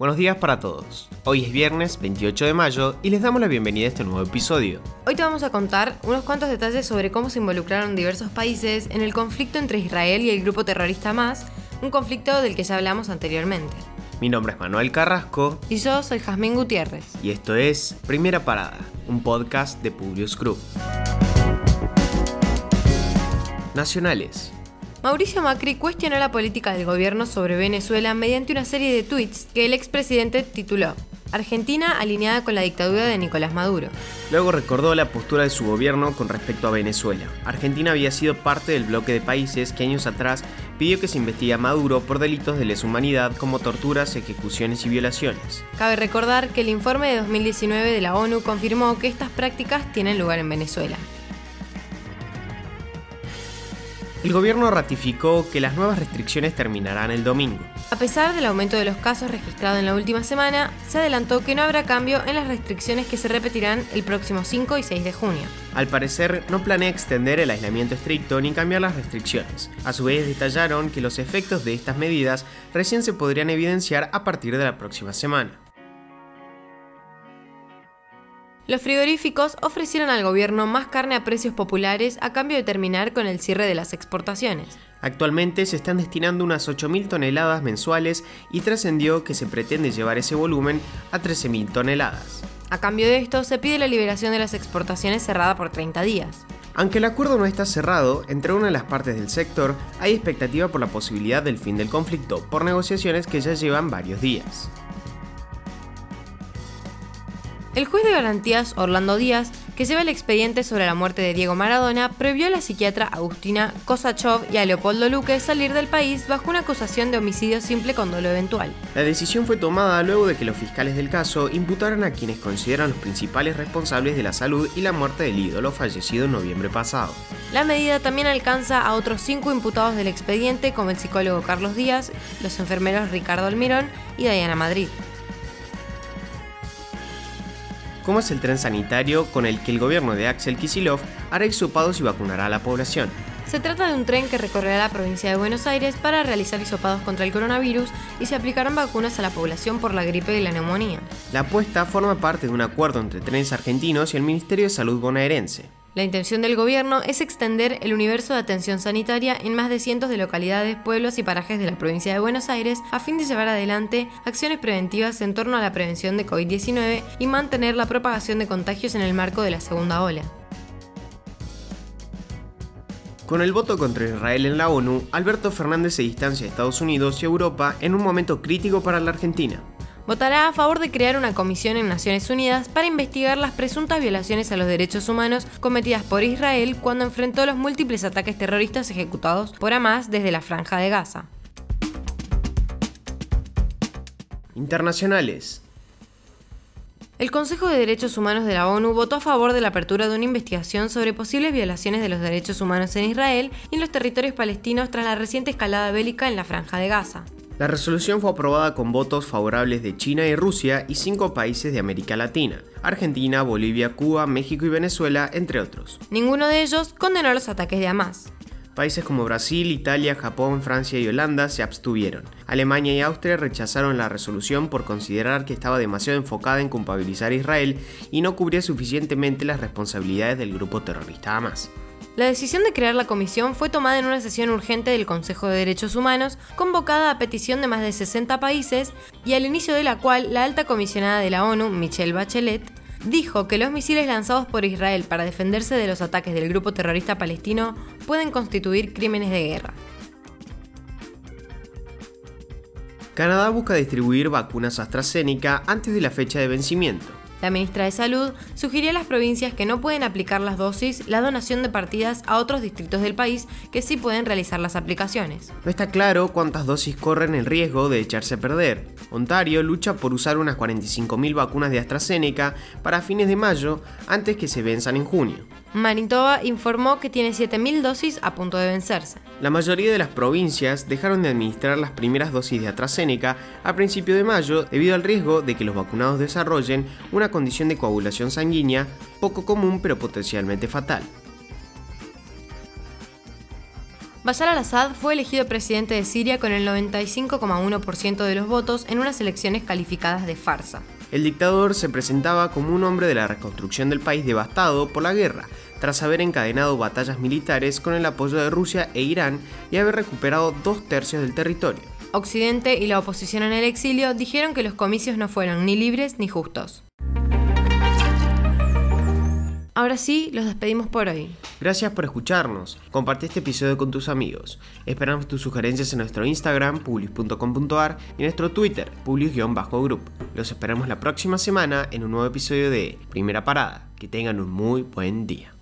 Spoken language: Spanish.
Buenos días para todos. Hoy es viernes 28 de mayo y les damos la bienvenida a este nuevo episodio. Hoy te vamos a contar unos cuantos detalles sobre cómo se involucraron diversos países en el conflicto entre Israel y el grupo terrorista Hamas, un conflicto del que ya hablamos anteriormente. Mi nombre es Manuel Carrasco. Y yo soy Jazmín Gutiérrez. Y esto es Primera Parada, un podcast de Publius Group. Nacionales. Mauricio Macri cuestionó la política del gobierno sobre Venezuela mediante una serie de tweets que el expresidente tituló Argentina alineada con la dictadura de Nicolás Maduro. Luego recordó la postura de su gobierno con respecto a Venezuela. Argentina había sido parte del bloque de países que años atrás pidió que se investigue a Maduro por delitos de lesa humanidad como torturas, ejecuciones y violaciones. Cabe recordar que el informe de 2019 de la ONU confirmó que estas prácticas tienen lugar en Venezuela. El gobierno ratificó que las nuevas restricciones terminarán el domingo. A pesar del aumento de los casos registrados en la última semana, se adelantó que no habrá cambio en las restricciones que se repetirán el próximo 5 y 6 de junio. Al parecer, no planea extender el aislamiento estricto ni cambiar las restricciones. A su vez, detallaron que los efectos de estas medidas recién se podrían evidenciar a partir de la próxima semana. Los frigoríficos ofrecieron al gobierno más carne a precios populares a cambio de terminar con el cierre de las exportaciones. Actualmente se están destinando unas 8.000 toneladas mensuales y trascendió que se pretende llevar ese volumen a 13.000 toneladas. A cambio de esto, se pide la liberación de las exportaciones cerrada por 30 días. Aunque el acuerdo no está cerrado, entre una de las partes del sector hay expectativa por la posibilidad del fin del conflicto por negociaciones que ya llevan varios días. El juez de garantías Orlando Díaz, que lleva el expediente sobre la muerte de Diego Maradona, prohibió a la psiquiatra Agustina Kosachov y a Leopoldo Luque salir del país bajo una acusación de homicidio simple con dolo eventual. La decisión fue tomada luego de que los fiscales del caso imputaran a quienes consideran los principales responsables de la salud y la muerte del ídolo fallecido en noviembre pasado. La medida también alcanza a otros cinco imputados del expediente, como el psicólogo Carlos Díaz, los enfermeros Ricardo Almirón y Diana Madrid. ¿Cómo es el tren sanitario con el que el gobierno de Axel Kisilov hará hisopados y vacunará a la población. Se trata de un tren que recorrerá la provincia de Buenos Aires para realizar hisopados contra el coronavirus y se aplicarán vacunas a la población por la gripe y la neumonía. La apuesta forma parte de un acuerdo entre trenes argentinos y el Ministerio de Salud bonaerense. La intención del gobierno es extender el universo de atención sanitaria en más de cientos de localidades, pueblos y parajes de la provincia de Buenos Aires a fin de llevar adelante acciones preventivas en torno a la prevención de COVID-19 y mantener la propagación de contagios en el marco de la segunda ola. Con el voto contra Israel en la ONU, Alberto Fernández se distancia de Estados Unidos y Europa en un momento crítico para la Argentina votará a favor de crear una comisión en Naciones Unidas para investigar las presuntas violaciones a los derechos humanos cometidas por Israel cuando enfrentó los múltiples ataques terroristas ejecutados por Hamas desde la franja de Gaza. Internacionales. El Consejo de Derechos Humanos de la ONU votó a favor de la apertura de una investigación sobre posibles violaciones de los derechos humanos en Israel y en los territorios palestinos tras la reciente escalada bélica en la franja de Gaza. La resolución fue aprobada con votos favorables de China y Rusia y cinco países de América Latina, Argentina, Bolivia, Cuba, México y Venezuela, entre otros. Ninguno de ellos condenó los ataques de Hamas. Países como Brasil, Italia, Japón, Francia y Holanda se abstuvieron. Alemania y Austria rechazaron la resolución por considerar que estaba demasiado enfocada en culpabilizar a Israel y no cubría suficientemente las responsabilidades del grupo terrorista Hamas. La decisión de crear la comisión fue tomada en una sesión urgente del Consejo de Derechos Humanos, convocada a petición de más de 60 países y al inicio de la cual la alta comisionada de la ONU, Michelle Bachelet, dijo que los misiles lanzados por Israel para defenderse de los ataques del grupo terrorista palestino pueden constituir crímenes de guerra. Canadá busca distribuir vacunas AstraZeneca antes de la fecha de vencimiento. La ministra de Salud sugirió a las provincias que no pueden aplicar las dosis la donación de partidas a otros distritos del país que sí pueden realizar las aplicaciones. No está claro cuántas dosis corren el riesgo de echarse a perder. Ontario lucha por usar unas 45.000 vacunas de AstraZeneca para fines de mayo antes que se venzan en junio. Manitoba informó que tiene 7.000 dosis a punto de vencerse. La mayoría de las provincias dejaron de administrar las primeras dosis de AstraZeneca a principio de mayo debido al riesgo de que los vacunados desarrollen una condición de coagulación sanguínea poco común pero potencialmente fatal. Bashar al-Assad fue elegido presidente de Siria con el 95,1% de los votos en unas elecciones calificadas de farsa. El dictador se presentaba como un hombre de la reconstrucción del país devastado por la guerra, tras haber encadenado batallas militares con el apoyo de Rusia e Irán y haber recuperado dos tercios del territorio. Occidente y la oposición en el exilio dijeron que los comicios no fueron ni libres ni justos. Ahora sí, los despedimos por hoy. Gracias por escucharnos. Comparte este episodio con tus amigos. Esperamos tus sugerencias en nuestro Instagram, publius.com.ar y en nuestro Twitter, publius-group. Los esperamos la próxima semana en un nuevo episodio de Primera Parada. Que tengan un muy buen día.